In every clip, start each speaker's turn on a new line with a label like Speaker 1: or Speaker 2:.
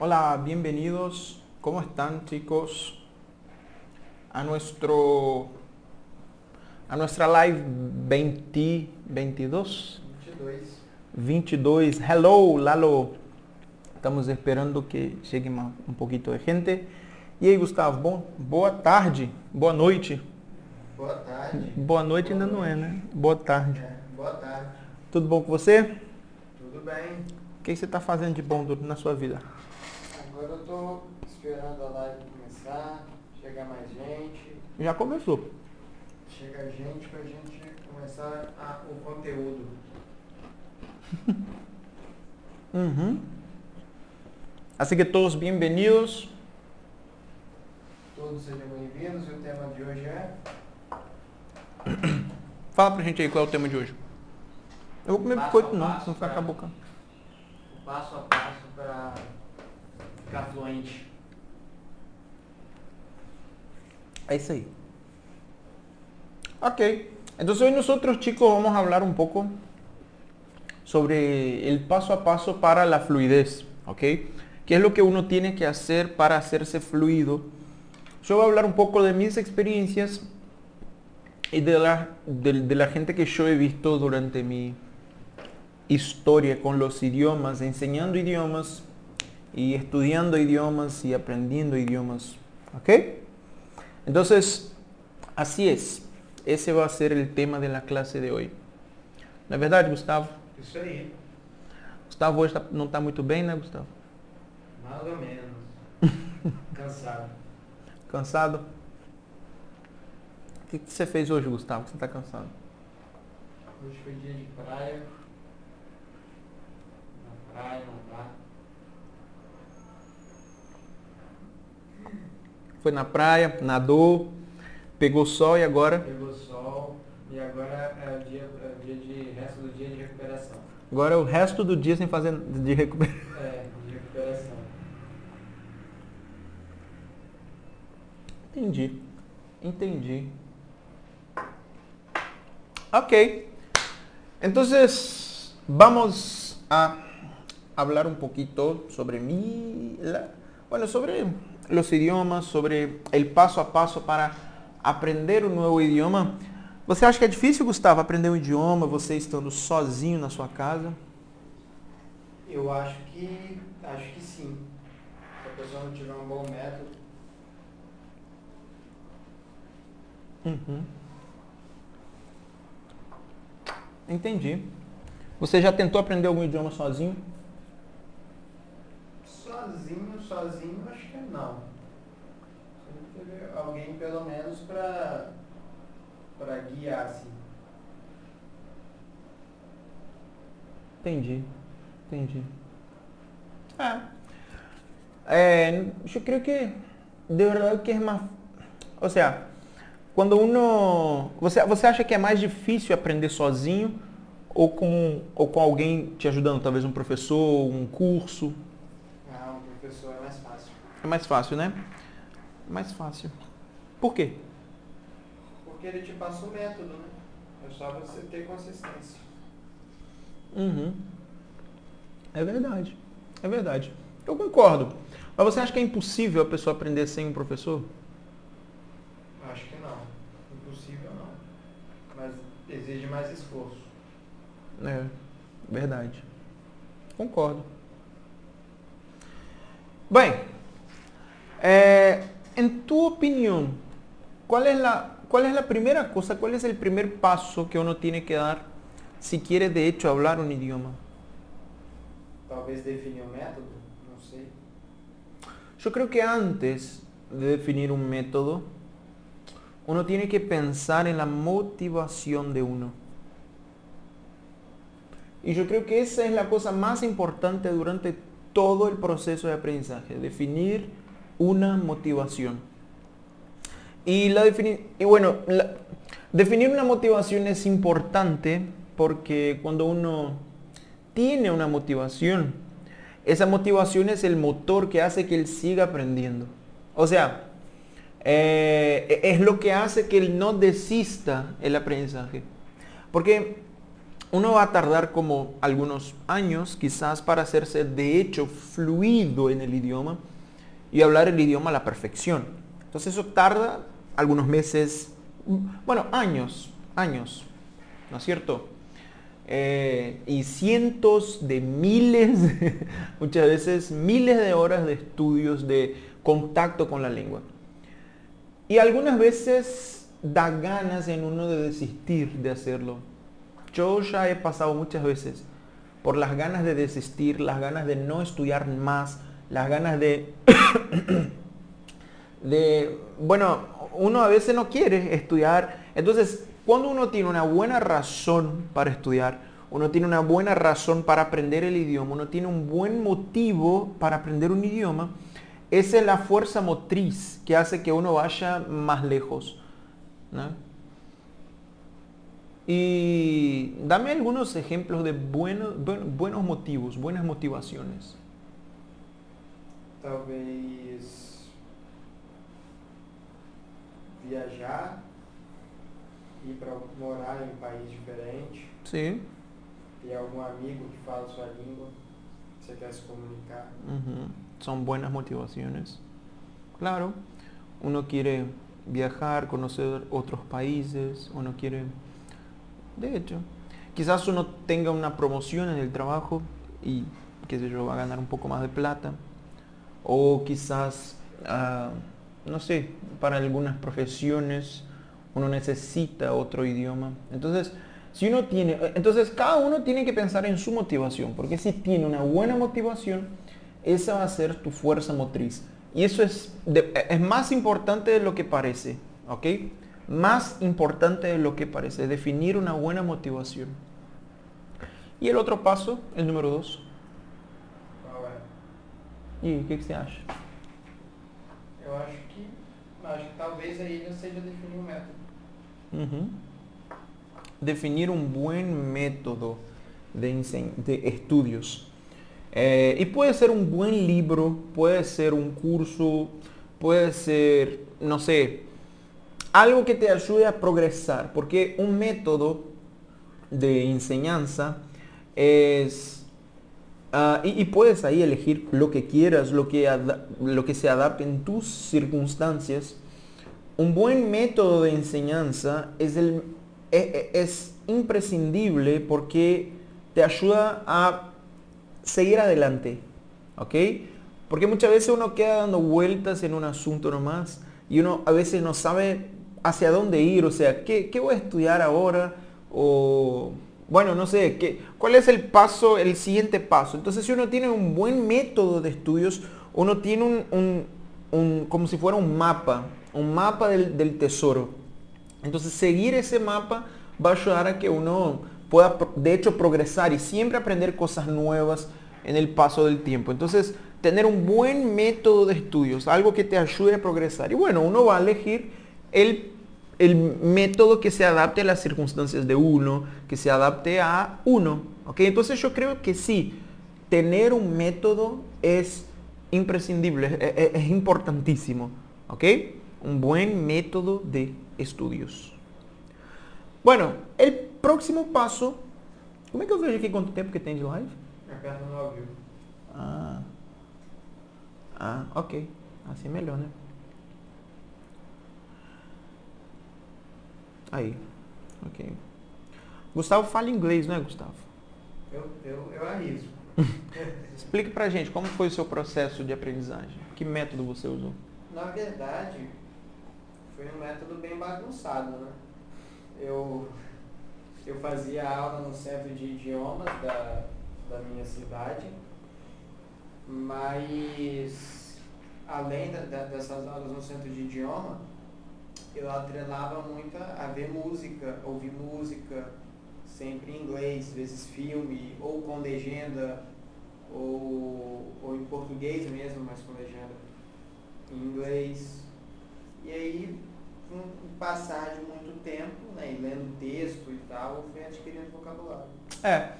Speaker 1: Hola, bienvenidos. ¿Cómo están, chicos? A nuestro a nuestra live 20 22
Speaker 2: 22.
Speaker 1: 22. Hello, Lalo. Estamos esperando que chegue um pouquinho de gente. E aí, Gustavo, bom, boa tarde, boa noite.
Speaker 2: Boa tarde.
Speaker 1: Boa noite ainda não é, né? Boa tarde.
Speaker 2: É, boa tarde.
Speaker 1: Tudo bom com você?
Speaker 2: Tudo bem?
Speaker 1: O que você está fazendo de bom na sua vida?
Speaker 2: Agora eu tô esperando a live começar, chegar mais gente.
Speaker 1: Já começou.
Speaker 2: Chega gente pra gente começar a- o conteúdo.
Speaker 1: Uhum. Así que todos bienvenidos.
Speaker 2: Todos sejam bem-vindos e o tema de hoje é
Speaker 1: Fala pra gente aí qual é o tema de hoje. Eu vou comer biscoito
Speaker 2: a
Speaker 1: não, senão ficar com a boca.
Speaker 2: o passo a passo para ficar fluente.
Speaker 1: É isso aí. Ok. Entonces hoy nosotros chicos vamos a hablar un poco sobre el paso a paso para la fluidez. Ok. ¿Qué es lo que uno tiene que hacer para hacerse fluido? Yo voy a hablar un poco de mis experiencias y de la, de, de la gente que yo he visto durante mi historia con los idiomas, enseñando idiomas y estudiando idiomas y aprendiendo idiomas. ¿Ok? Entonces, así es. Ese va a ser el tema de la clase de hoy. Na verdade, Gustavo?
Speaker 2: Isso aí,
Speaker 1: Gustavo hoje não está muito bem, né, Gustavo?
Speaker 2: mais ou menos. Cansado.
Speaker 1: Cansado? O que, que você fez hoje, Gustavo? Você está cansado?
Speaker 2: Hoje foi dia de praia. Na praia, não dá.
Speaker 1: Foi na praia, nadou, pegou sol e agora?
Speaker 2: Pegou sol e agora é o dia, é o dia de resto do dia de recuperação.
Speaker 1: Agora é o resto do dia sem fazer de recuperação.
Speaker 2: É, de recuperação.
Speaker 1: Entendi. Entendi. Ok. Entonces, vamos a hablar un poquito sobre mi, la- bueno, sobre los idiomas, sobre el paso a paso para aprender um novo idioma. Você acha que é difícil, Gustavo, aprender um idioma, você estando sozinho na sua casa?
Speaker 2: Eu acho que acho que sim. Se a pessoa não tiver um bom método,
Speaker 1: Uhum. Entendi. Você já tentou aprender algum idioma sozinho?
Speaker 2: sozinho, sozinho, acho não. Sempre teve alguém pelo menos para para guiar assim.
Speaker 1: Entendi, entendi. É. É, yo creo que de verdad que es más, o sea, quando uno, você, você acha que é mais difícil aprender sozinho ou com, ou com alguém te ajudando, talvez um professor, um curso?
Speaker 2: Ah, um professor é mais fácil.
Speaker 1: É mais fácil, né? Mais fácil. Por quê?
Speaker 2: Porque ele te passa o método, né? É só você ter consistência.
Speaker 1: Uhum. É verdade. É verdade. Eu concordo. Mas você acha que é impossível a pessoa aprender sem um professor?
Speaker 2: Acho que não. Impossível não. Mas exige mais esforço.
Speaker 1: É, verdade. Concordo. Bem, eh, en tu opinión, ¿cuál es, la, ¿cuál es la primera cosa, cuál es el primer paso que uno tiene que dar si quiere de hecho hablar un idioma?
Speaker 2: Talvez definir o método, não sei.
Speaker 1: Yo creo que antes de definir un método, uno tiene que pensar en la motivación de uno. Y yo creo que esa es la cosa más importante durante todo el proceso de aprendizaje, definir una motivación. Y, la defini- y bueno, definir una motivación es importante porque cuando uno tiene una motivación, esa motivación es el motor que hace que él siga aprendiendo. O sea, eh, es lo que hace que él no desista el aprendizaje. Porque uno va a tardar como algunos años quizás para hacerse de hecho fluido en el idioma y hablar el idioma a la perfección. Entonces eso tarda algunos meses, bueno, años, años, ¿no es cierto? Eh, y cientos de miles, muchas veces miles de horas de estudios, de contacto con la lengua. Y algunas veces da ganas en uno de desistir de hacerlo. Yo ya he pasado muchas veces por las ganas de desistir, las ganas de no estudiar más, las ganas de, de, bueno, uno a veces no quiere estudiar. Entonces, cuando uno tiene una buena razón para estudiar, uno tiene una buena razón para aprender el idioma, uno tiene un buen motivo para aprender un idioma, esa es la fuerza motriz que hace que uno vaya más lejos. Y dame algunos ejemplos de buenos, buenos motivos, buenas motivaciones.
Speaker 2: Talvez viajar, ir para morar em um país diferente.
Speaker 1: Sim.
Speaker 2: Ter algum amigo que fala sua língua, você quer se comunicar.
Speaker 1: Uhum. São buenas motivaciones. Claro, uno quiere viajar, conocer otros países, uno quiere De hecho, quizás uno tenga una promoción en el trabajo y, qué sé yo, va a ganar un poco más de plata. O quizás, uh, no sé, para algunas profesiones uno necesita otro idioma. Entonces, si uno tiene, entonces cada uno tiene que pensar en su motivación, porque si tiene una buena motivación, esa va a ser tu fuerza motriz. Y eso es, es más importante de lo que parece, ¿ok? más importante de lo que parece, definir una buena motivación. Y el otro paso, el número dos. E o que, que você acha?
Speaker 2: Eu acho que, acho que talvez a ilha seja definir um método.
Speaker 1: Uhum. Definir um bom método de, de estudios. Eh, y puede ser un buen libro, puede ser un curso, puede ser, no sé, algo que te ayude a progresar, porque un método de enseñanza es, ah, y, puedes ahí elegir lo que quieras, lo que, lo que se adapte en tus circunstancias. Un buen método de enseñanza es, el, e, e, es imprescindible porque te ayuda a seguir adelante. Porque muchas veces uno queda dando vueltas en un asunto nomás y uno a veces no sabe hacia dónde ir, o sea, ¿qué, voy a estudiar ahora? O, bueno, no sé, ¿qué, ¿cuál es el paso, el siguiente paso? Entonces, si uno tiene un buen método de estudios, uno tiene un, como si fuera un mapa, un mapa del, tesoro. Entonces, seguir ese mapa va a ayudar a que uno pueda, de hecho, progresar y siempre aprender cosas nuevas en el paso del tiempo. Entonces, tener un buen método de estudios, algo que te ayude a progresar. Y bueno, uno va a elegir el, método que se adapte a las circunstancias de uno, que se adapte a uno. ¿ok? Entonces yo creo que sí, tener un método es imprescindible, es, es importantísimo. ¿ok? Un buen método de estudios. Bueno, el próximo paso. ¿Cómo es que eu vejo aqui quanto tempo que tem de live? Ah. Ah, ok. Assim é melhor, né? Aí. Ok. Gustavo fala inglês, não é, Gustavo?
Speaker 2: Eu, eu, eu arrisco.
Speaker 1: Explique pra gente como foi o seu processo de aprendizagem. Que método você usou?
Speaker 2: Na verdade, foi um método bem bagunçado, né? Eu, eu fazia aula no centro de idiomas da, da minha cidade, mas além da, dessas aulas no centro de idioma, eu atrelava muito a ver música, ouvir música, sempre em inglês, vezes filme, ou com legenda, ou, ou em português mesmo, mas com legenda em inglês. E aí, com passar de muito tempo, né, e lendo texto e tal, fui adquirindo vocabulário.
Speaker 1: É,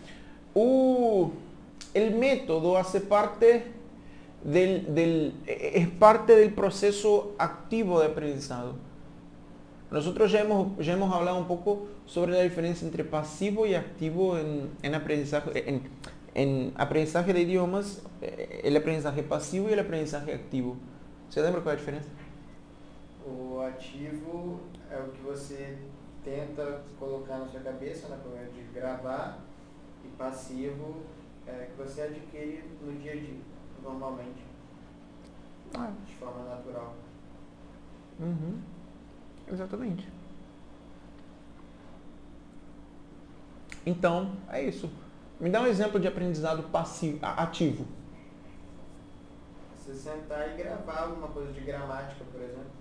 Speaker 1: o el método hace parte del, del, es parte del proceso activo de aprendizado. Nosotros ya hemos, ya hemos hablado un poco sobre la diferencia entre pasivo y activo en, en aprendizaje, en, en aprendizaje de idiomas, eh, el aprendizaje pasivo y el aprendizaje activo. Você lembra qual é a diferença?
Speaker 2: O ativo é o que você tenta colocar na sua cabeça, na forma de gravar, e passivo é que você adquire no dia a dia, normalmente,
Speaker 1: Ah,
Speaker 2: de forma natural.
Speaker 1: Uhum. Exatamente. Então, é isso. Me dá um exemplo de aprendizado passivo, ativo.
Speaker 2: Você sentar e gravar alguma coisa de gramática, por exemplo.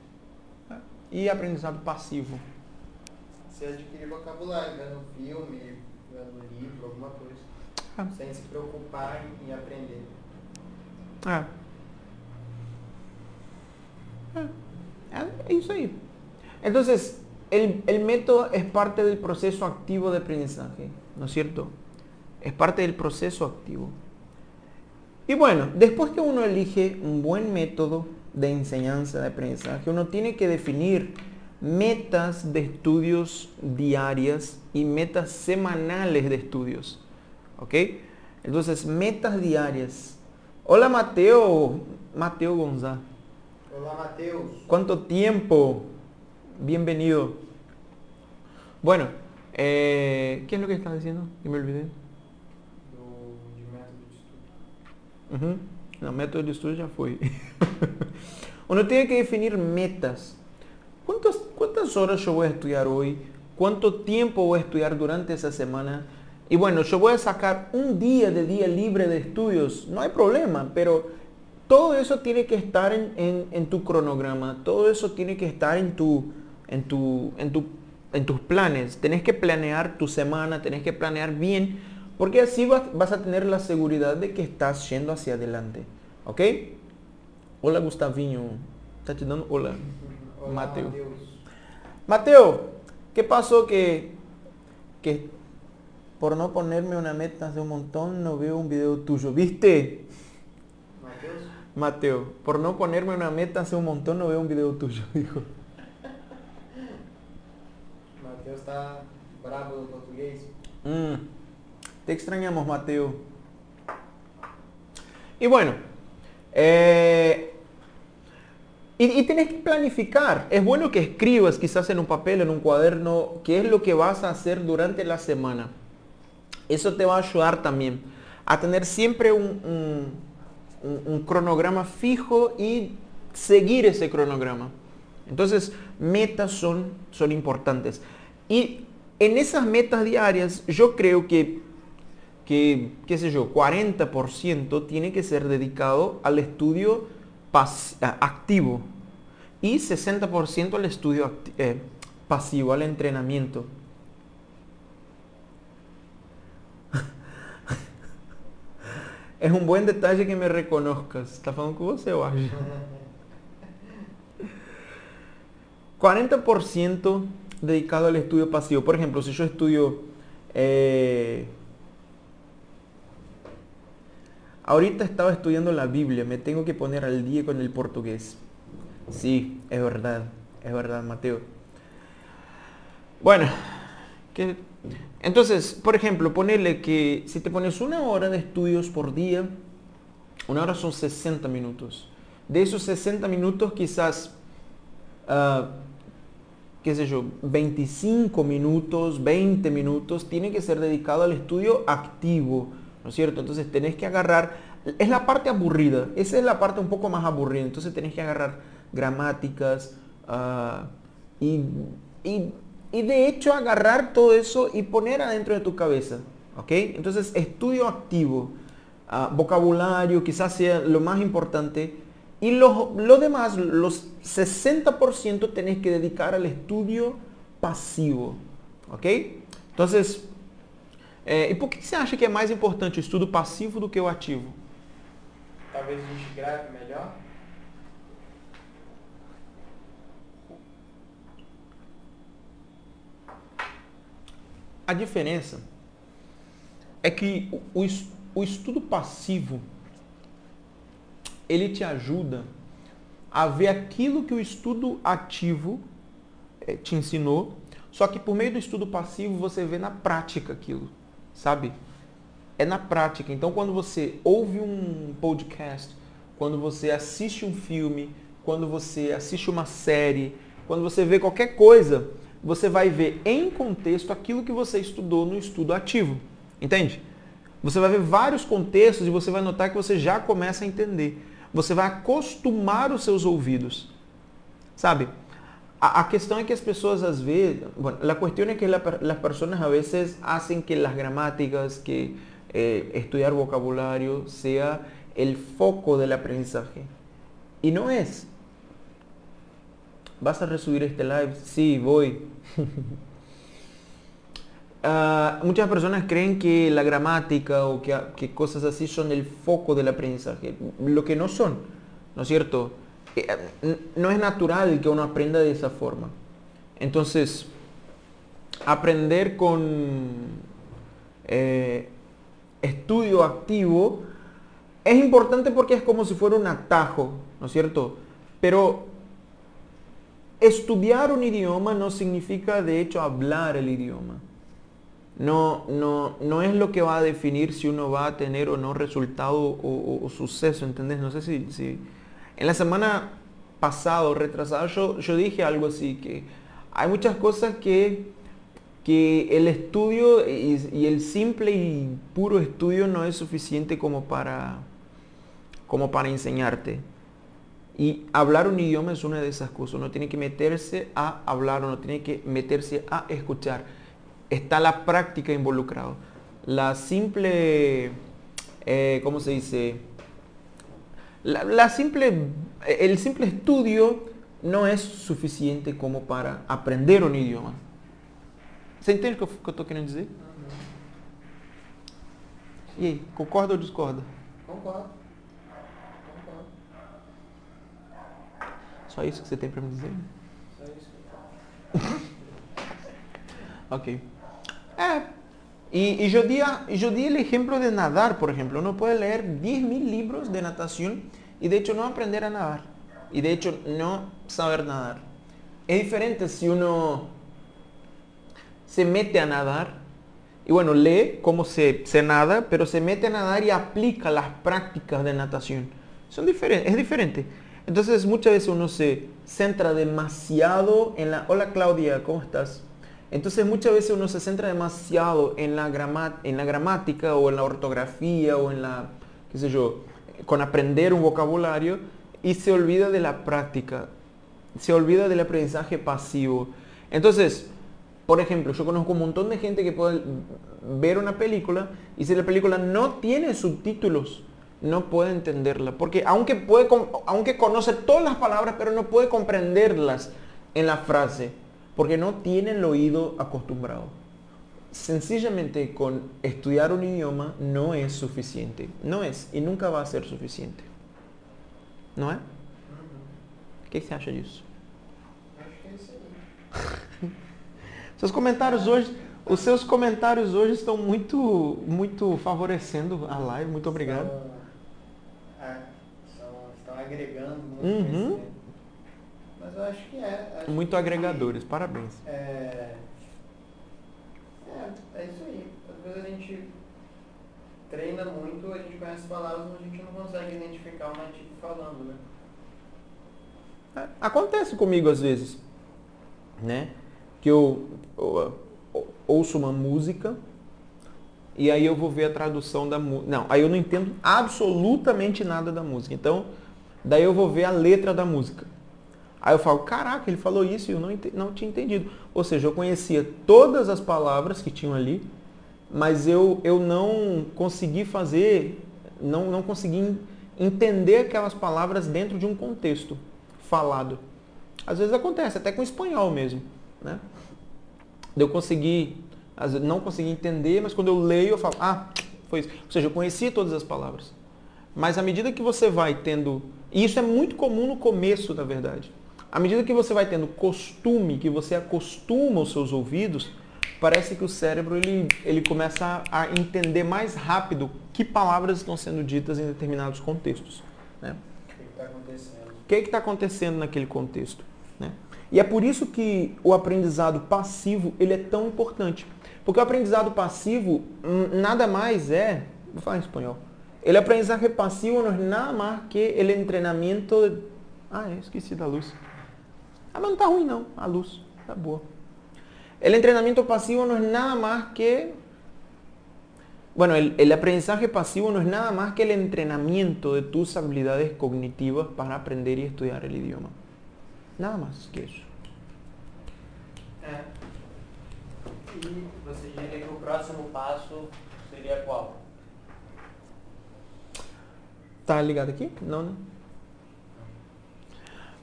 Speaker 1: E aprendizado passivo.
Speaker 2: Você adquire vocabulário, vendo filme, vendo livro, alguma coisa.
Speaker 1: Ah.
Speaker 2: Sem se preocupar em, em aprender.
Speaker 1: É. É, é isso aí. Entonces, el, el método es parte del proceso activo de aprendizaje, ¿no es cierto? Es parte del proceso activo. Y bueno, después que uno elige un buen método de enseñanza de aprendizaje, uno tiene que definir metas de estudios diarias y metas semanales de estudios. ¿Ok? Entonces, metas diarias. Hola Mateo, Mateo González.
Speaker 2: Olá, Matheus.
Speaker 1: ¿Cuánto tiempo? Bienvenido. Bueno, eh, ¿qué es lo que estás diciendo? Que me olvidé.
Speaker 2: De método de
Speaker 1: estudio ya fue. Uno tiene que definir metas. ¿Cuántas, ¿Cuántas horas yo voy a estudiar hoy? ¿Cuánto tiempo voy a estudiar durante esa semana? Y bueno, yo voy a sacar un día de día libre de estudios. No hay problema, pero todo eso tiene que estar en, en- en tu cronograma. Todo eso tiene que estar en, tu, en, tu, en, tu, en tus planes. Tenés que planear tu semana, tenés que planear bien, porque así vas, vas a tener la seguridad de que estás yendo hacia adelante. ¿Ok? Hola Gustavinho. Está te dando hola. Matheus. Mateo, ¿qué pasó que, que por no ponerme una meta hace un montón no veo un video tuyo? ¿Viste?
Speaker 2: Matheus?
Speaker 1: Mateo, por no ponerme una meta hace un montón no veo un video tuyo, dijo.
Speaker 2: Matheus tá bravo?
Speaker 1: Mm, te extrañamos, Mateo. Y bueno, eh, y, y tenés que planificar. Es bueno que escribas quizás en un papel, en un cuaderno, qué es lo que vas a hacer durante la semana. Eso te va a ayudar también a tener siempre un- un cronograma fijo y seguir ese cronograma. Entonces, metas son, son importantes. Y en esas metas diarias, yo creo que, que, qué sé yo, 40% tiene que ser dedicado al estudio activo y 60% al estudio eh, pasivo, al entrenamiento. Es un buen detalle que me reconozcas. ¿Está falando con você, eu acho? 40% dedicado al estudio pasivo. Por ejemplo, si yo estudio... eh, ahorita estaba estudiando la Biblia, me tengo que poner al día con el portugués. Sí, es verdad, es verdad, Mateo. Bueno, entonces, por ejemplo, ponerle que si te pones una hora de estudios por día, una hora son 60 minutos. De esos 60 minutos quizás, ah, qué sé yo, 25 minutos, 20 minutos, tiene que ser dedicado al estudio activo, ¿no es cierto? Entonces tenés que agarrar, es la parte aburrida, esa es la parte un poco más aburrida, entonces tenés que agarrar gramáticas ah, y, y- y de hecho agarrar todo eso y poner adentro de tu cabeza, ¿ok? Entonces estudio activo, ah, vocabulario quizás sea lo más importante y lo, lo demás, los 60% tenés que dedicar al estudio pasivo, ¿ok? Entonces, eh, ¿y por que você acha que é mais importante o estudo passivo do que o ativo?
Speaker 2: Talvez a gente grave melhor?
Speaker 1: A diferença é que o, o o estudo passivo ele te ajuda a ver aquilo que o estudo ativo é, te ensinou, só que por meio do estudo passivo você vê na prática aquilo, sabe? É na prática. Então quando você ouve um podcast, quando você assiste um filme, quando você assiste uma série, quando você vê qualquer coisa, você vai ver em contexto aquilo que você estudou no estudo ativo. Entende? Você vai ver vários contextos e você vai notar que você já começa a entender. Você vai acostumar os seus ouvidos. Sabe? A, a questão é que as pessoas às vezes, bueno, la cuestión es que la, las personas a veces hacen que las gramáticas, que eh, estudiar vocabulario sea el foco del aprendizaje. Y no es. ¿Vas a resubir este live? Sí, voy. uh, muchas personas creen que la gramática o que, cosas así son el foco del aprendizaje, lo que no son, ¿no es cierto? Eh, no es natural que uno aprenda de esa forma. Entonces, aprender con eh, estudio activo es importante porque es como si fuera un atajo, ¿no es cierto? Pero estudiar un idioma no significa de hecho hablar el idioma. No, no, no es lo que va a definir si uno va a tener o no resultado o, suceso, ¿entendés? No sé si, si... En la semana pasada o retrasada yo, yo dije algo así, que hay muchas cosas que, que el estudio y, y el simple y puro estudio no es suficiente como para, como para enseñarte. Y hablar un idioma es una de esas cosas. Uno tiene que meterse a hablar, uno tiene que meterse a escuchar. Está la práctica involucrada. La simple, eh, ¿cómo se dice? La, la, simple, el simple estudio no es suficiente como para aprender un idioma. Você entende o que eu estou querendo dizer? E aí, concorda ou discorda?
Speaker 2: Concordo.
Speaker 1: Só isso que você tem para me dizer?
Speaker 2: Só isso
Speaker 1: ok. Eh, y, yo di, yo di el ejemplo de nadar, por ejemplo. Uno puede leer 10.000 libros de natación y de hecho no aprender a nadar. Y de hecho no saber nadar. Es diferente si uno se mete a nadar y bueno, lee cómo se, se nada, pero se mete a nadar y aplica las prácticas de natación. Son diferentes, es diferente. Entonces muchas veces uno se centra demasiado en la... Hola Claudia, ¿cómo estás? Entonces muchas veces uno se centra demasiado en la, en la gramática o en la ortografía o en la, qué sé yo, con aprender un vocabulario y se olvida de la práctica, se olvida del aprendizaje pasivo. Entonces, por ejemplo, yo conozco un montón de gente que puede ver una película y si la película no tiene subtítulos, no puede entenderla. Porque aunque, puede, aunque conoce todas las palabras, pero no puede comprenderlas en la frase, porque no tiene el oído acostumbrado. Sencillamente con estudiar un idioma no es suficiente. No es y nunca va a ser suficiente. Não é? O que, que você acha disso?
Speaker 2: Acho que é isso aí.
Speaker 1: Seus comentários hoje, os seus comentários hoje estão muito, muito favorecendo a live. Muito obrigado.
Speaker 2: Estão, é, estão, estão agregando muito
Speaker 1: Uhum.
Speaker 2: Mas eu acho que é. acho
Speaker 1: Muito
Speaker 2: que-
Speaker 1: agregadores. Parabéns.
Speaker 2: É, é, é isso aí. Às vezes a gente treina muito, a gente conhece palavras, mas a gente não consegue identificar o nativo falando, né?
Speaker 1: É, Acontece comigo às vezes, né? Que eu, eu, eu ouço uma música e aí eu vou ver a tradução da música. Não, aí eu não entendo absolutamente nada da música. Então, daí eu vou ver a letra da música. Aí eu falo, caraca, ele falou isso e eu não, não tinha entendido. Ou seja, eu conhecia todas as palavras que tinham ali, mas eu, eu não consegui fazer, não, não consegui en- entender aquelas palavras dentro de um contexto falado. Às vezes acontece, até com espanhol mesmo. Né? Eu consegui, não consegui entender, mas quando eu leio eu falo, ah, foi isso. Ou seja, eu conheci todas as palavras. Mas à medida que você vai tendo, e isso é muito comum no começo, na verdade. À medida que você vai tendo costume, que você acostuma os seus ouvidos, parece que o cérebro ele, ele começa a entender mais rápido que palavras estão sendo ditas em determinados contextos. Né?
Speaker 2: O que está acontecendo?
Speaker 1: O que está acontecendo naquele contexto? Né? E é por isso que o aprendizado passivo ele é tão importante. Porque o aprendizado passivo hum, nada mais é, vou falar em espanhol, ele aprendizaje passivo não é nada mais que o treinamento... Ah, é, esqueci da luz. Ah, mas não tá ruim não, a luz, tá boa. El entrenamiento pasivo no es nada más que bueno, el, el, aprendizaje pasivo no es nada más que el entrenamiento de tus habilidades cognitivas para aprender y estudiar el idioma. Nada más que eso.
Speaker 2: É. E você diria que o próximo passo seria qual?
Speaker 1: ¿Está ligado aquí? No, no.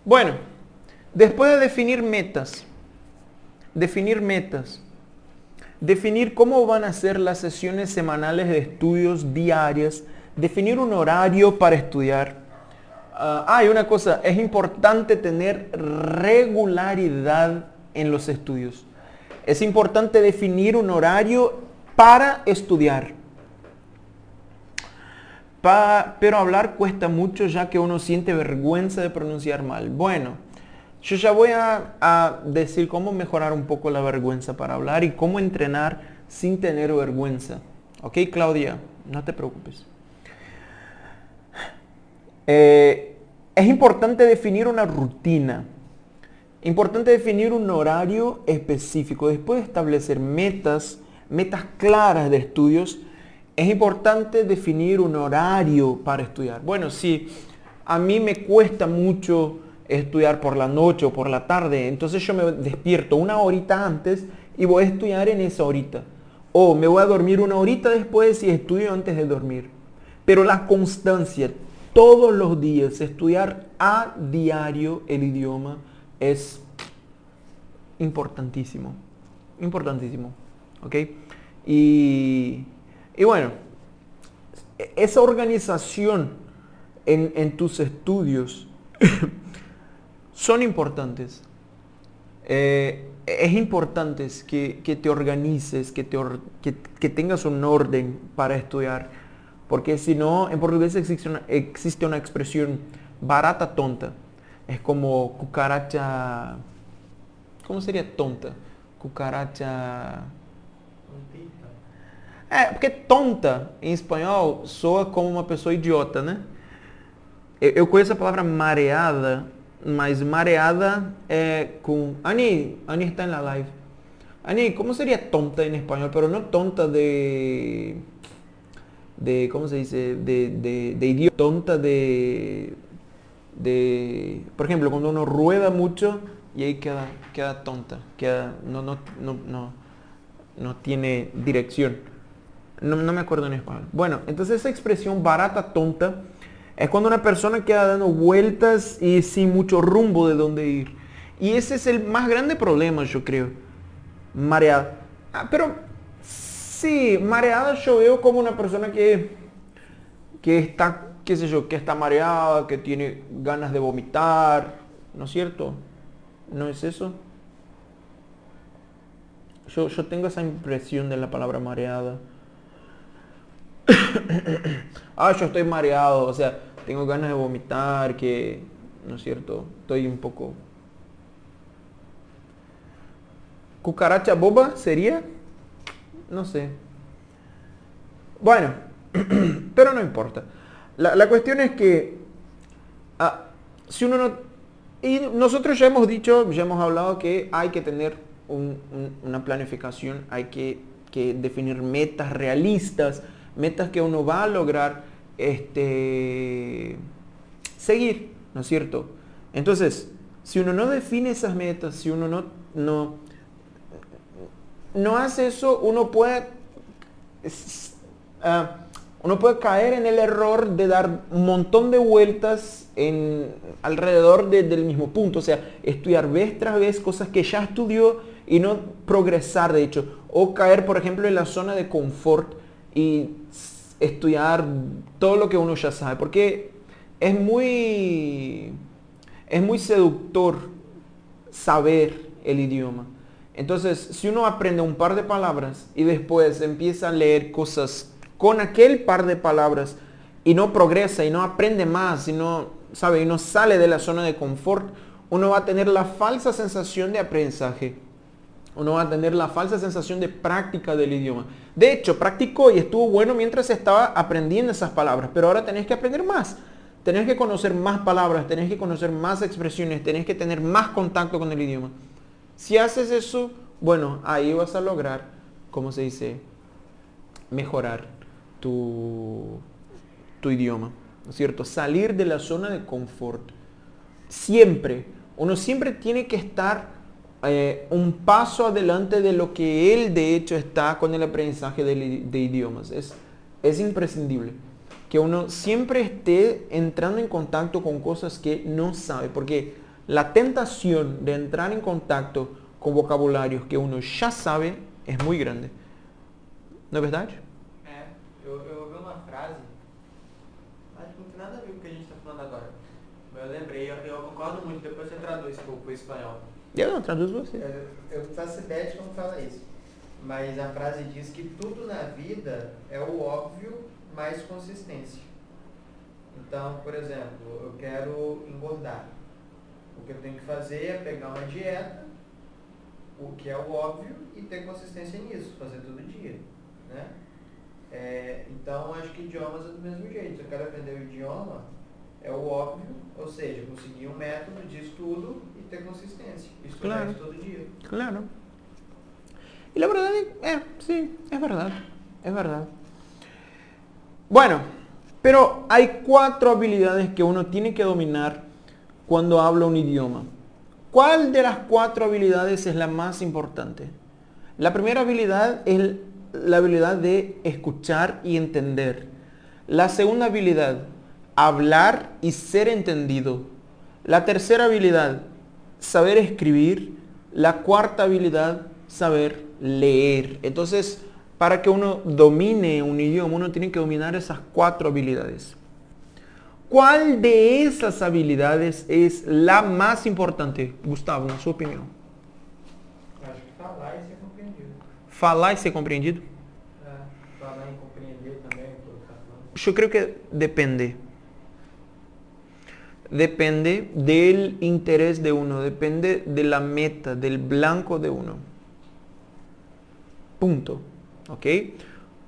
Speaker 1: Bueno, después de definir metas, definir metas, definir cómo van a ser las sesiones semanales de estudios diarias, definir un horario para estudiar. ah, hay una cosa, es importante tener regularidad en los estudios. Es importante definir un horario para estudiar. Pero hablar cuesta mucho ya que uno siente vergüenza de pronunciar mal. Bueno, yo ya voy a, a decir cómo mejorar un poco la vergüenza para hablar y cómo entrenar sin tener vergüenza. ¿Ok, Claudia? No te preocupes. Eh, es importante definir una rutina. Importante definir un horario específico. Después de establecer metas, metas claras de estudios, es importante definir un horario para estudiar. Bueno, si a mí me cuesta mucho estudiar por la noche o por la tarde, entonces yo me despierto una horita antes y voy a estudiar en esa horita. O me voy a dormir una horita después y estudio antes de dormir. Pero la constancia, todos los días, estudiar a diario el idioma es importantísimo. Importantísimo. ¿Ok? Y, y bueno, esa organización en, en tus estudios son importantes. Eh, es importante que, que te organices, que, te or- que, que tengas un orden para estudiar. Porque si no, en portugués existe una, existe una expresión barata tonta. Es como cucaracha... ¿Cómo sería tonta? Cucaracha... É, porque tonta em espanhol soa como uma pessoa idiota, né? Eu, eu conheço a palavra mareada, mas mareada é com... Ani, Ani está na live. Ani, como seria tonta em espanhol? Pero não tonta de... de ¿Cómo se dice? De, de, de. Tonta de... de... Por ejemplo, cuando uno rueda mucho y ahí queda, queda tonta. Queda, no, no, no, no, no tiene dirección. No, no me acuerdo en español. Bueno, entonces esa expresión barata tonta es cuando una persona queda dando vueltas y sin mucho rumbo de dónde ir. Y ese es el más grande problema, yo creo. Mareada. Ah, pero sí, mareada yo veo como una persona que, que está, qué sé yo, que está mareada, que tiene ganas de vomitar, ¿no es cierto? ¿No es eso? Yo, yo tengo esa impresión de la palabra mareada. ah, yo estoy mareado, o sea, tengo ganas de vomitar, que, ¿no es cierto? Estoy un poco... ¿Cucaracha boba sería? No sé. Bueno, pero no importa. La, la cuestión es que ah, si uno no... Y nosotros ya hemos dicho, ya hemos hablado que hay que tener un- un- una planificación, hay que, que definir metas realistas, metas que uno va a lograr este, seguir, ¿no es cierto? Entonces, si uno no define esas metas, si uno no, no, no hace eso, uno puede, ah, uno puede caer en el error de dar un montón de vueltas en, alrededor de- del mismo punto. O sea, estudiar vez tras vez cosas que ya estudió y no progresar, de hecho. O caer, por ejemplo, en la zona de confort y estudiar todo lo que uno ya sabe. Porque es muy, es muy seductor saber el idioma. Entonces, si uno aprende un par de palabras y después empieza a leer cosas con aquel par de palabras y no progresa y no aprende más y no, sabe, y no sale de la zona de confort, uno va a tener la falsa sensación de aprendizaje. Uno va a tener la falsa sensación de práctica del idioma. De hecho, practicó y estuvo bueno mientras estaba aprendiendo esas palabras, pero ahora tenés que aprender más. Tenés que conocer más palabras, tenés que conocer más expresiones, tenés que tener más contacto con el idioma. Si haces eso, bueno, ahí vas a lograr, como se dice, mejorar tu, tu idioma, ¿no es cierto? Salir de la zona de confort. Siempre, uno siempre tiene que estar eh, un paso adelante de lo que él de hecho está con el aprendizaje de, idiomas. Es, es imprescindible que uno siempre esté entrando en contacto con cosas que no sabe, porque la tentación de entrar en contacto con vocabularios que uno ya sabe es muy grande. ¿No es verdad?
Speaker 2: Eu, lembrei, eu concordo muito, depois você traduz para o espanhol.
Speaker 1: Eu não traduzo você.
Speaker 2: Eu, eu de como fala isso. Mas a frase diz que tudo na vida é o óbvio mais consistência. Então, por exemplo, eu quero engordar. O que eu tenho que fazer é pegar uma dieta, o que é o óbvio, e ter consistência nisso, fazer todo dia. Né? É, então, acho que idiomas é do mesmo jeito. Se eu quero aprender o idioma, é o óbvio, ou seja, conseguir um método de estudo ter consistência. Estudar
Speaker 1: Claro.
Speaker 2: isso todo dia.
Speaker 1: Claro. Y la verdad es, eh, sí, es verdad, es verdad. Bueno, pero hay cuatro habilidades que uno tiene que dominar cuando habla un idioma. ¿Cuál de las cuatro habilidades es la más importante? La primera habilidad es la habilidad de escuchar y entender. La segunda habilidad, hablar y ser entendido. La tercera habilidad, saber escribir. La cuarta habilidad, saber leer. Entonces, para que uno domine un idioma, uno tiene que dominar esas cuatro habilidades. ¿Cuál de esas habilidades es la más importante? Gustavo, na sua opinião.
Speaker 2: Acho que falar e ser compreendido.
Speaker 1: Falar e ser compreendido?
Speaker 2: É, falar e compreender também eu
Speaker 1: creo que depende. Depende del interés de uno, depende de la meta, del blanco de uno. Punto. ¿Ok?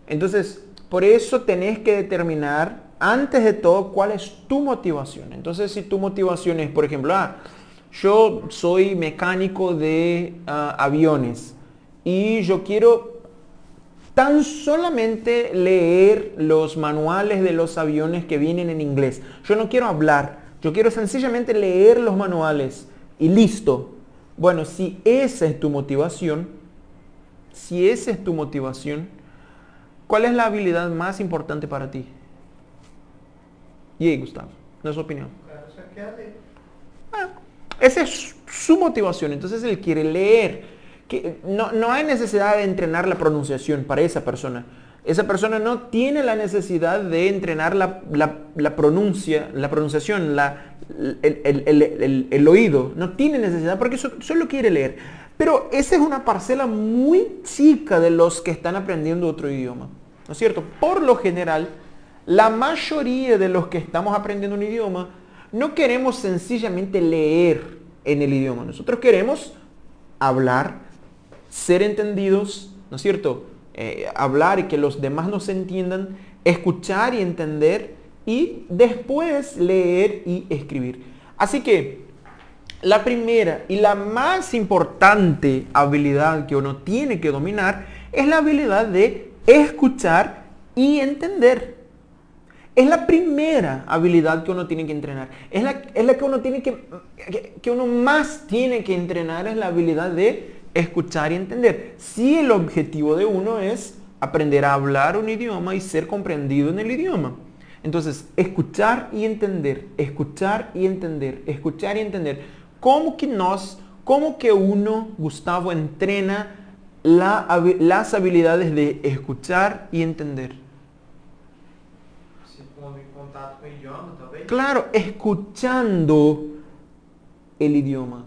Speaker 1: Entonces, por eso tenés que determinar antes de todo cuál es tu motivación. Entonces, si tu motivación es, por ejemplo, ah, yo soy mecánico de ah, aviones y yo quiero tan solamente leer los manuales de los aviones que vienen en inglés. Yo no quiero hablar, yo quiero sencillamente leer los manuales y listo. Bueno, si esa es tu motivación, si esa es tu motivación, ¿cuál es la habilidad más importante para ti? Y ahí, Gustavo, no es su opinión. Ah, esa es su motivación. Entonces él quiere leer. Que no, no hay necesidad de entrenar la pronunciación para esa persona. Esa persona no tiene la necesidad de entrenar la, la- pronuncia, la pronunciación, el, oído. No tiene necesidad porque so- solo quiere leer. Pero esa es una parcela muy chica de los que están aprendiendo otro idioma. ¿No es cierto? Por lo general, la mayoría de los que estamos aprendiendo un idioma no queremos sencillamente leer en el idioma. Nosotros queremos hablar, ser entendidos, ¿no es cierto? Eh, hablar y que los demás nos entiendan, escuchar y entender y después leer y escribir. Así que la primera y la más importante habilidad que uno tiene que dominar es la habilidad de escuchar y entender. Es la primera habilidad que uno tiene que entrenar. Es la, es la que uno tiene que, que, que uno más tiene que entrenar, es la habilidad de escuchar y entender. Si el objetivo de uno es aprender a hablar un idioma y ser comprendido en el idioma. Entonces, escuchar y entender, escuchar y entender, escuchar y entender. ¿Cómo que nos, cómo que uno, Gustavo, entrena la las habilidades de escuchar y entender?
Speaker 2: Se idioma.
Speaker 1: Claro, escuchando el idioma.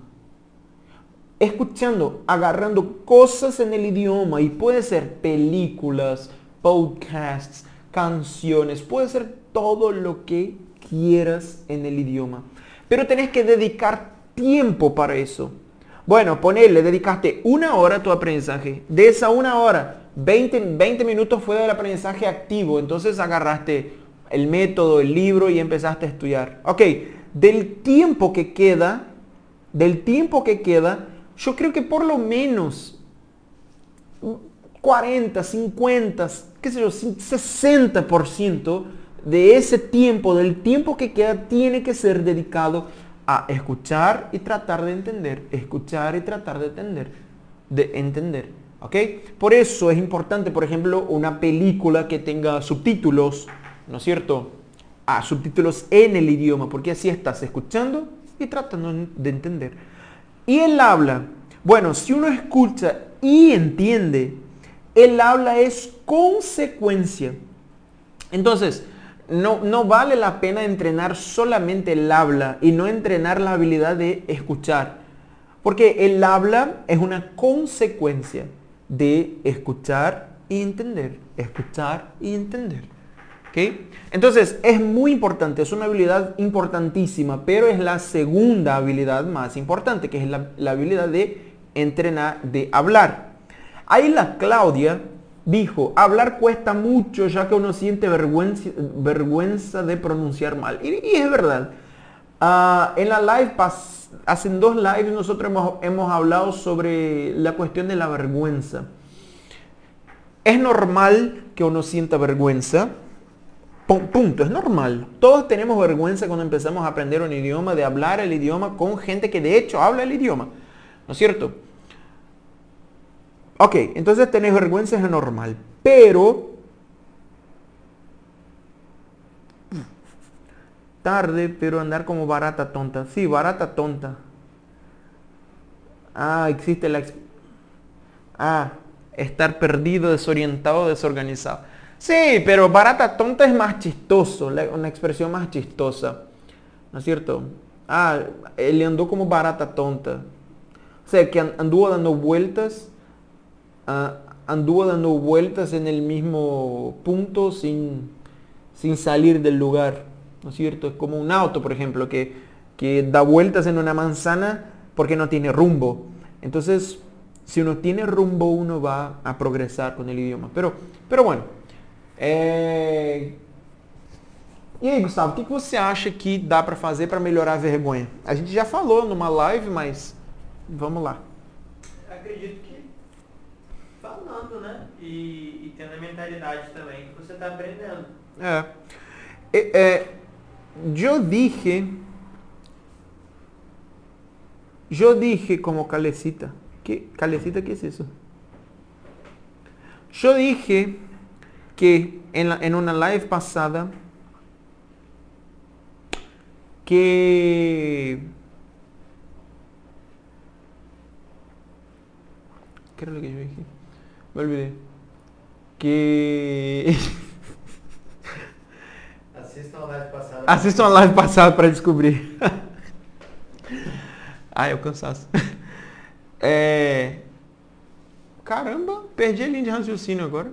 Speaker 1: Escuchando, agarrando cosas en el idioma y puede ser películas, podcasts, canciones, puede ser todo lo que quieras en el idioma. Pero tenés que dedicar tiempo para eso. Bueno, ponele, dedicaste una hora a tu aprendizaje. De esa una hora, 20, 20 minutos fue del aprendizaje activo. Entonces agarraste el método, el libro y empezaste a estudiar. Ok, del tiempo que queda, del tiempo que queda, yo creo que por lo menos 40, 50, qué sé yo, 60% de ese tiempo, del tiempo que queda, tiene que ser dedicado a escuchar y tratar de entender, escuchar y tratar de entender, de entender. ¿Ok? Por eso es importante, por ejemplo, una película que tenga subtítulos, ¿no es cierto? Ah, subtítulos en el idioma, porque así estás escuchando y tratando de entender. Y el habla, bueno, si uno escucha y entiende, el habla es consecuencia. Entonces, no, no vale la pena entrenar solamente el habla y no entrenar la habilidad de escuchar. Porque el habla es una consecuencia de escuchar y entender. Escuchar y entender. Entonces, es muy importante, es una habilidad importantísima, pero es la segunda habilidad más importante, que es la, habilidad de entrenar, de hablar. Ahí la Claudia dijo, hablar cuesta mucho ya que uno siente vergüenza, vergüenza de pronunciar mal. Y, es verdad. Ah, en la live, hace dos lives nosotros hemos, hemos hablado sobre la cuestión de la vergüenza. Es normal que uno sienta vergüenza. Punto, es normal. Todos tenemos vergüenza cuando empezamos a aprender un idioma, de hablar el idioma con gente que de hecho habla el idioma. ¿No es cierto? Ok, entonces tenés vergüenza es normal, pero tarde, pero andar como barata tonta. Sí, barata tonta. Ah, existe la... Ah, estar perdido, desorientado, desorganizado. Sí, pero barata tonta es más chistoso, una expresión más chistosa. ¿No es cierto? Ah, él andó como barata tonta. O sea, que anduvo dando vueltas anduvo dando vueltas en el mismo punto sin, sin salir del lugar. ¿No es cierto? Es como un auto, por ejemplo, que, que da vueltas en una manzana porque no tiene rumbo. Entonces, si uno tiene rumbo, uno va a progresar con el idioma. Pero, pero bueno. É... E aí, Gustavo, o que, que você acha que dá para fazer para melhorar a vergonha? A gente já falou numa live, mas vamos lá.
Speaker 2: Acredito que falando, né? E, e tendo a mentalidade também que você está aprendendo. É.
Speaker 1: é. Yo dije, yo dije como calecita. ¿Qué? ¿Calecita qué es eso? Yo dije que en, la, en una live pasada que... ¿Qué era lo que yo dije? Me olvidé. Que.
Speaker 2: Assistam a live passada.
Speaker 1: Assistam a live passada para descobrir. Ai, eu cansaço. É... Caramba, perdi a linha de raciocínio agora.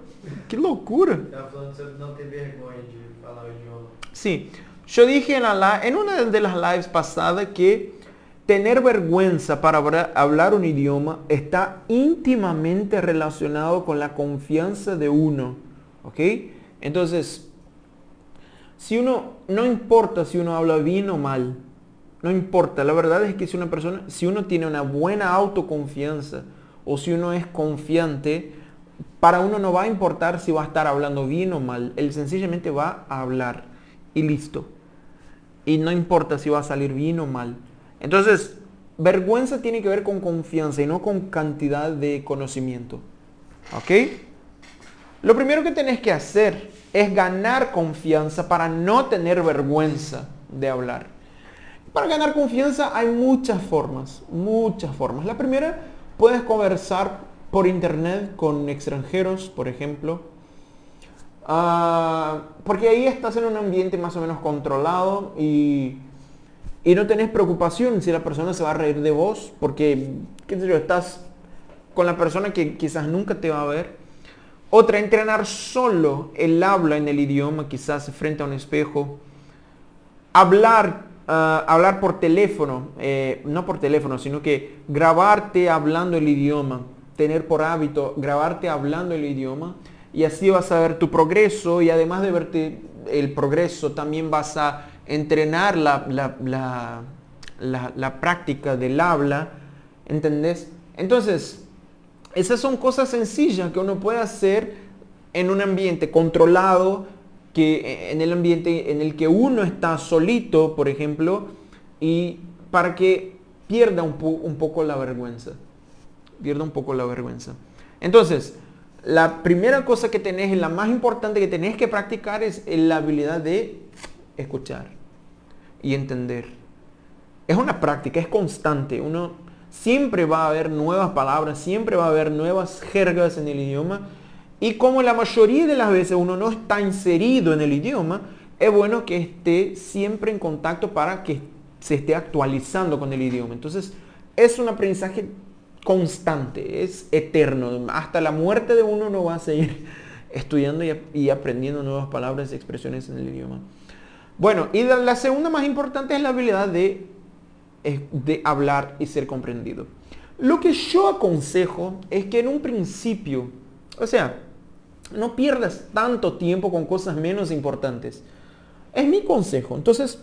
Speaker 1: Que loucura.
Speaker 2: Estava falando sobre não ter vergonha de falar o idioma.
Speaker 1: Sim. Eu dije en, la, en una de las lives pasadas que Tener vergüenza para hablar un idioma está íntimamente relacionado con la confianza de uno. ¿Ok? Entonces, si uno, no importa si uno habla bien o mal, no importa. La verdad es que si una persona, si uno tiene una buena autoconfianza o si uno es confiante, para uno no va a importar si va a estar hablando bien o mal. Él sencillamente va a hablar y listo. Y no importa si va a salir bien o mal. Entonces, vergüenza tiene que ver con confianza y no con cantidad de conocimiento. ¿Ok? Lo primero que tenés que hacer es ganar confianza para no tener vergüenza de hablar. Para ganar confianza hay muchas formas, muchas formas. La primera, puedes conversar por internet con extranjeros, por ejemplo. Ah, porque ahí estás en un ambiente más o menos controlado y y no tenés preocupación si la persona se va a reír de vos, porque, qué sé yo, estás con la persona que quizás nunca te va a ver. Otra, entrenar solo el habla en el idioma, quizás frente a un espejo. Hablar ah, hablar por teléfono, eh, no por teléfono, sino que grabarte hablando el idioma, tener por hábito grabarte hablando el idioma y así vas a ver tu progreso y además de verte el progreso también vas a entrenar la, la, la práctica del habla, ¿entendés? Entonces, esas son cosas sencillas que uno puede hacer en un ambiente controlado, que eh, en el ambiente en el que uno está solito, por ejemplo, y para que pierda un, un poco la vergüenza. Pierda un poco la vergüenza. Entonces, la primera cosa que tenés, la más importante que tenés que practicar es la habilidad de escuchar y entender. Es una práctica, es constante. Uno siempre va a haber nuevas palabras, siempre va a haber nuevas jergas en el idioma y como la mayoría de las veces uno no está inserido en el idioma, es bueno que esté siempre en contacto para que se esté actualizando con el idioma. Entonces, es un aprendizaje constante, es eterno. Hasta la muerte de uno no va a seguir estudiando y, aprendiendo nuevas palabras y expresiones en el idioma. Bueno, y la segunda más importante es la habilidad de, de hablar y ser comprendido. Lo que yo aconsejo es que en un principio, o sea, no pierdas tanto tiempo con cosas menos importantes. Es mi consejo. Entonces,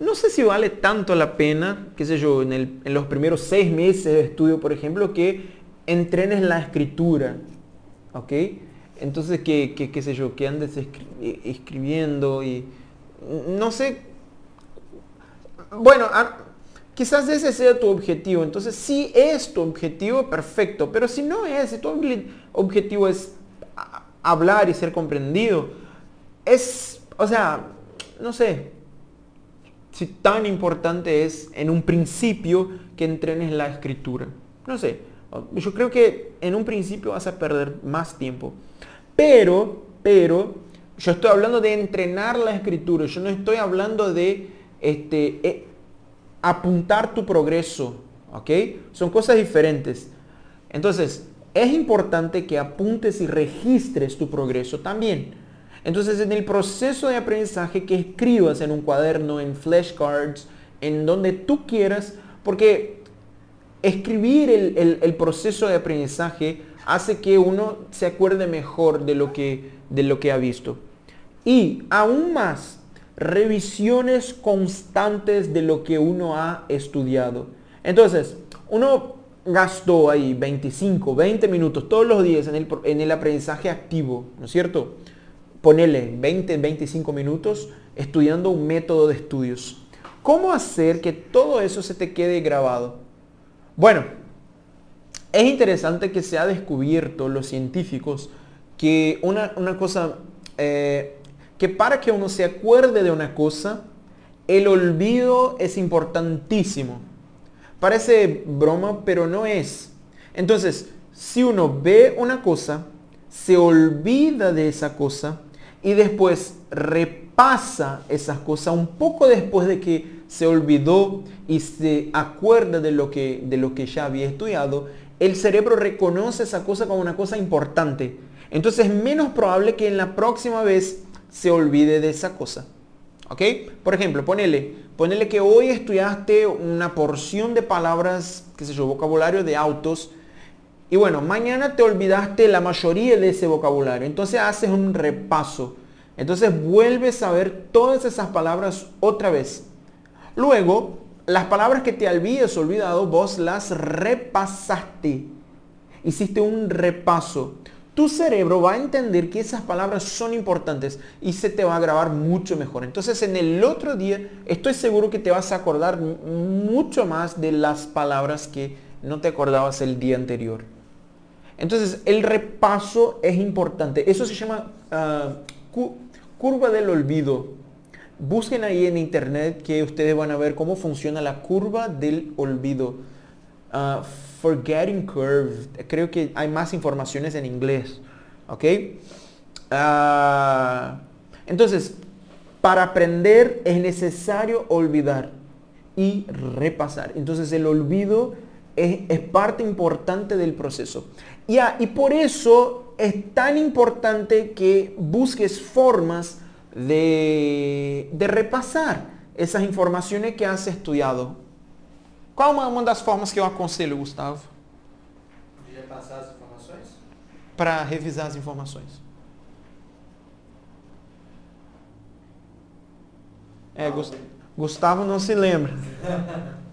Speaker 1: no sé si vale tanto la pena, qué sé yo, en, los primeros seis meses de estudio, por ejemplo, que entrenes la escritura. ¿Ok? Entonces, que, qué sé yo, que andes eh, escribiendo y... No sé. Bueno, quizás ese sea tu objetivo. Entonces, si es tu objetivo, perfecto. Pero si no es, si tu objetivo es hablar y ser comprendido. Es, o sea, no sé si tan importante es en un principio que entrenes la escritura. No sé, yo creo que en un principio vas a perder más tiempo. Pero, pero, yo estoy hablando de entrenar la escritura. Yo no estoy hablando de este, eh, apuntar tu progreso. ¿Ok? Son cosas diferentes. Entonces, es importante que apuntes y registres tu progreso también. Entonces, en el proceso de aprendizaje, que escribas en un cuaderno, en flashcards, en donde tú quieras, porque escribir el, proceso de aprendizaje hace que uno se acuerde mejor de lo, que, de lo que ha visto. Y aún más, revisiones constantes de lo que uno ha estudiado. Entonces, uno gastó ahí 25, 20 minutos todos los días en el, en el aprendizaje activo, ¿no es cierto? Ponele 20, 25 minutos estudiando un método de estudios. ¿Cómo hacer que todo eso se te quede grabado? Bueno, es interesante que se ha descubierto los científicos que una, cosa, eh, que para que uno se acuerde de una cosa, el olvido es importantísimo. Parece broma, pero no es. Entonces, si uno ve una cosa, se olvida de esa cosa y después repasa esas cosas un poco después de que se olvidó y se acuerda de lo que, de lo que ya había estudiado, el cerebro reconoce esa cosa como una cosa importante. Entonces es menos probable que en la próxima vez se olvide de esa cosa. ¿Ok? Por ejemplo, ponele, ponele que hoy estudiaste una porción de palabras, qué sé yo, vocabulario de autos. Y bueno, mañana te olvidaste la mayoría de ese vocabulario. Entonces haces un repaso. Entonces vuelves a ver todas esas palabras otra vez. Luego, las palabras que te habías olvidado, vos las repasaste. Hiciste un repaso tu cerebro va a entender que esas palabras son importantes y se te va a grabar mucho mejor. Entonces en el otro día estoy seguro que te vas a acordar mucho más de las palabras que no te acordabas el día anterior. Entonces el repaso es importante. Eso se llama ah, curva del olvido. Busquen ahí en internet que ustedes van a ver cómo funciona la curva del olvido. Ah, Forgetting Curve. Creo que hay más informaciones en inglés. ¿Ok? Ah, entonces, para aprender es necesario olvidar y repasar. Entonces el olvido es, parte importante del proceso. Ya, y por eso es tan importante que busques formas de, de repasar, essas informações que has estudado. Qual é uma das formas que eu aconselho, Gustavo?
Speaker 2: De repassar as informações?
Speaker 1: Para revisar as informações. É, Gus- Gustavo não se lembra.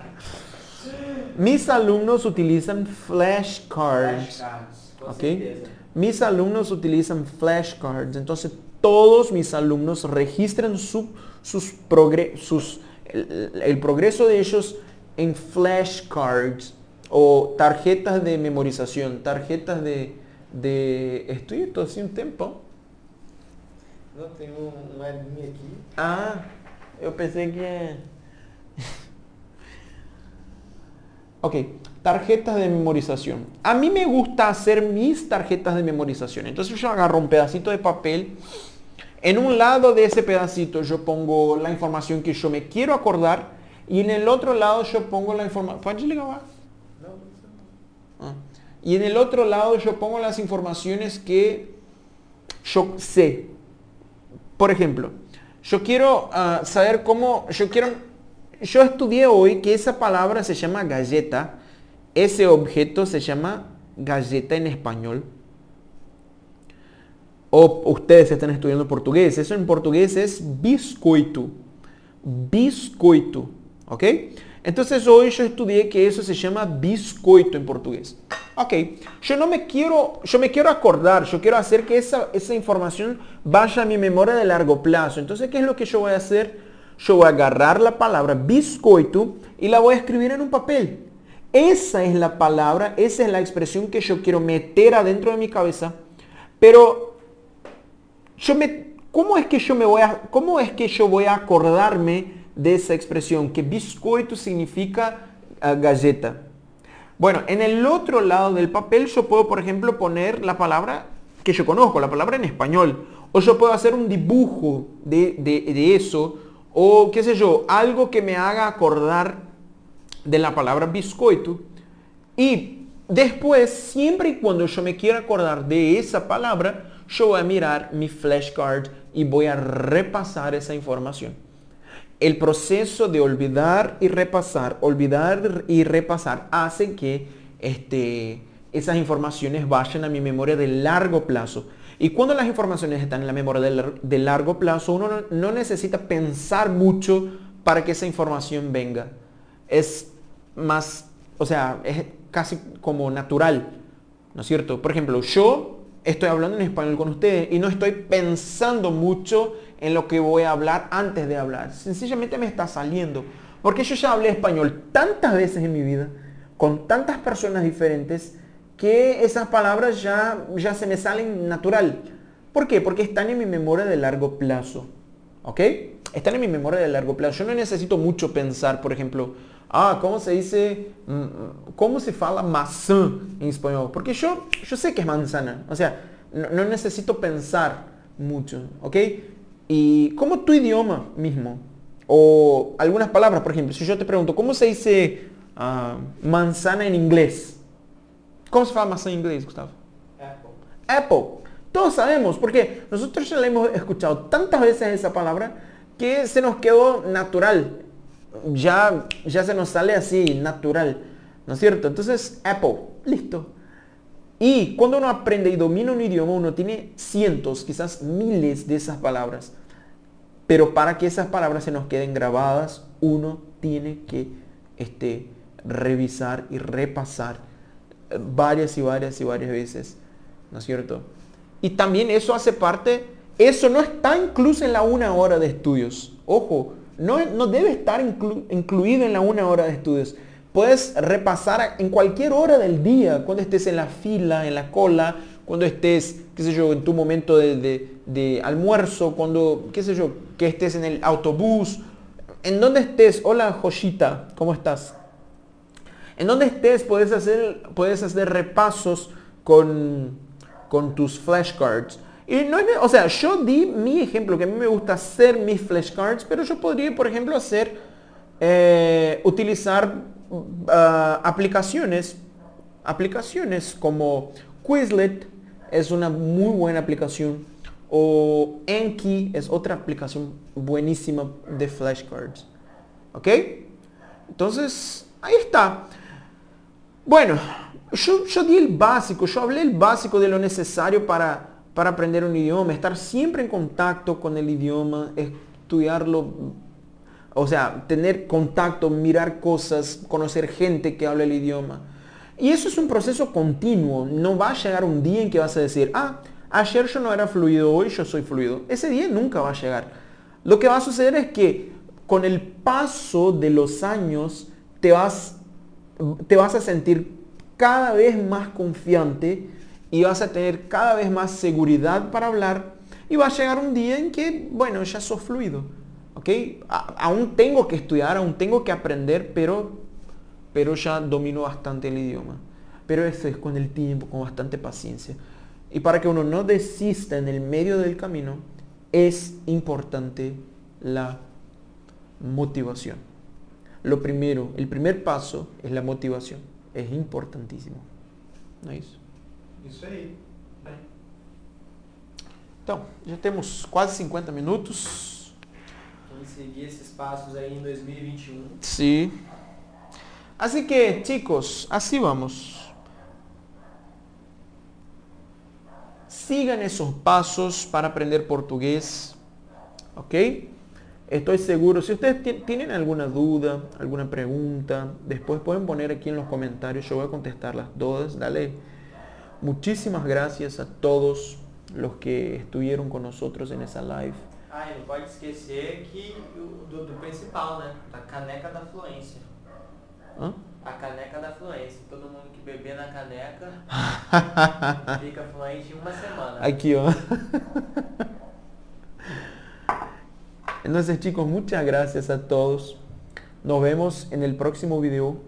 Speaker 1: Mis alumnos utilizam flashcards.
Speaker 2: Flashcards,
Speaker 1: Ok.
Speaker 2: certeza.
Speaker 1: Mis alumnos utilizan flashcards. Entonces, todos mis alumnos registran su- sus progre- sus- el, el progreso de ellos en flashcards o tarjetas de memorización, tarjetas de, de estoy hace un tiempo.
Speaker 2: Não, tem um, uma linha aqui.
Speaker 1: Ah, eu pensei que... Ok, tarjetas de memorización. A mí me gusta hacer mis tarjetas de memorización. Entonces yo agarro un pedacito de papel. En un lado de ese pedacito yo pongo la información que yo me quiero acordar. Y en el otro lado yo pongo la información... Ah. Y en el otro lado yo pongo las informaciones que yo sé. Por ejemplo, yo quiero ah, saber cómo, yo quiero, yo estudié hoy que esa palabra se llama galleta, ese objeto se llama galleta en español. O ustedes están estudiando portugués, eso en portugués es biscoito. Biscoito, ¿ok? Entonces hoy yo estudié que eso se llama biscoito en portugués. Ok, yo no me quiero, yo me quiero acordar, yo quiero hacer que esa, esa información vaya a mi memoria de largo plazo. Entonces, ¿qué es lo que yo voy a hacer? Yo voy a agarrar la palabra biscoito y la voy a escribir en un papel. Esa es la palabra, esa es la expresión que yo quiero meter adentro de mi cabeza. Pero yo me, ¿cómo es que yo me voy a, cómo es que yo voy a acordarme de esa expresión? Que biscoito significa ah, galleta. Bueno, en el otro lado del papel yo puedo, por ejemplo, poner la palabra que yo conozco, la palabra en español. O yo puedo hacer un dibujo de, de- de eso. O qué sé yo, algo que me haga acordar de la palabra biscoito. Y después, siempre y cuando yo me quiera acordar de esa palabra, yo voy a mirar mi flashcard y voy a repasar esa información. El proceso de olvidar y repasar, olvidar y repasar hace que este, esas informaciones vayan a mi memoria de largo plazo. Y cuando las informaciones están en la memoria de, lar- de largo plazo, uno no, no necesita pensar mucho para que esa información venga. Es más, o sea, es casi como natural, ¿no es cierto? Por ejemplo, yo estoy hablando en español con ustedes y no estoy pensando mucho en lo que voy a hablar antes de hablar. Sencillamente me está saliendo. Porque yo ya hablé español tantas veces en mi vida, con tantas personas diferentes, que esas palabras ya, ya se me salen natural. ¿Por qué? Porque están en mi memoria de largo plazo. ¿Ok? Están en mi memoria de largo plazo. Yo no necesito mucho pensar, por ejemplo, ah, ¿cómo se dice, mm, cómo se fala maçã en español? Porque yo, yo sé que es manzana. O sea, no, no necesito pensar mucho. ¿Ok? Y como tu idioma mismo. O algunas palabras, por ejemplo, si yo te pregunto, ¿cómo se dice ah, manzana en inglés? ¿Cómo se fala maçã en inglés, Gustavo?
Speaker 2: Apple.
Speaker 1: Apple. Todos sabemos, porque nosotros ya la hemos escuchado tantas veces esa palabra que se nos quedó natural. Ya, ya se nos sale así, natural. ¿No es cierto? Entonces, Apple, listo. Y cuando uno aprende y domina un idioma, uno tiene cientos, quizás miles de esas palabras. Pero para que esas palabras se nos queden grabadas, uno tiene que este, revisar y repasar varias y varias y varias veces. ¿No es cierto? Y también eso hace parte, eso no está incluso en la una hora de estudios. Ojo, no, no debe estar inclu- incluido en la una hora de estudios. Puedes repasar en cualquier hora del día, cuando estés en la fila, en la cola, cuando estés, qué sé yo, en tu momento de, de- de almuerzo, cuando, qué sé yo, que estés en el autobús, en donde estés. Hola, Joshita, ¿cómo estás? En donde estés puedes hacer, puedes hacer repasos con, con tus flashcards. Y no es, o sea, yo di mi ejemplo, que a mí me gusta hacer mis flashcards, pero yo podría, por ejemplo, hacer, eh, utilizar ah, aplicaciones, aplicaciones como Quizlet es una muy buena aplicación o Enki es otra aplicación buenísima de flashcards. ¿Ok? Entonces, ahí está. Bueno, yo, yo di el básico, yo hablé el básico de lo necesario para, para aprender un idioma, estar siempre en contacto con el idioma, estudiarlo, o sea, tener contacto, mirar cosas, conocer gente que habla el idioma. Y eso es un proceso continuo, no va a llegar un día en que vas a decir, ah, ayer yo no era fluido, hoy yo soy fluido. Ese día nunca va a llegar. Lo que va a suceder es que con el paso de los años te vas, te vas a sentir cada vez más confiante y vas a tener cada vez más seguridad para hablar y va a llegar un día en que, bueno, ya sos fluido. ¿ok? aún tengo que estudiar, aún tengo que aprender, pero, pero ya domino bastante el idioma. Pero eso es con el tiempo, con bastante paciencia. Y para que uno no desista en el medio del camino, es importante la motivación. Lo primero, el primer paso es la motivación. Es importantísimo.
Speaker 2: ¿No es? Isso aí.
Speaker 1: Então, já temos quase 50 minutos.
Speaker 2: Vamos seguir esses passos aí em 2021.
Speaker 1: Sí. Así que, chicos, así vamos. Sigan esos pasos para aprender portugués. ¿Ok? Estoy seguro, si ustedes tienen alguna duda, alguna pregunta, después pueden poner aquí en los comentarios, yo voy a contestarlas todas. Dale. Muchísimas gracias a todos los que estuvieron con nosotros en esa live.
Speaker 2: Ah, e não pode esquecer que do, do principal, né? Da caneca da fluência. Hã? A caneca da fluência. Todo mundo que beber na caneca fica fluente em uma semana.
Speaker 1: Aqui, ó. Entonces chicos, muchas gracias a todos. Nos vemos en el próximo video.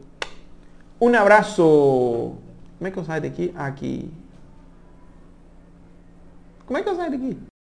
Speaker 1: Un abrazo. ¿Cómo es que sai de aquí? Aquí. ¿Cómo es que sai de aquí?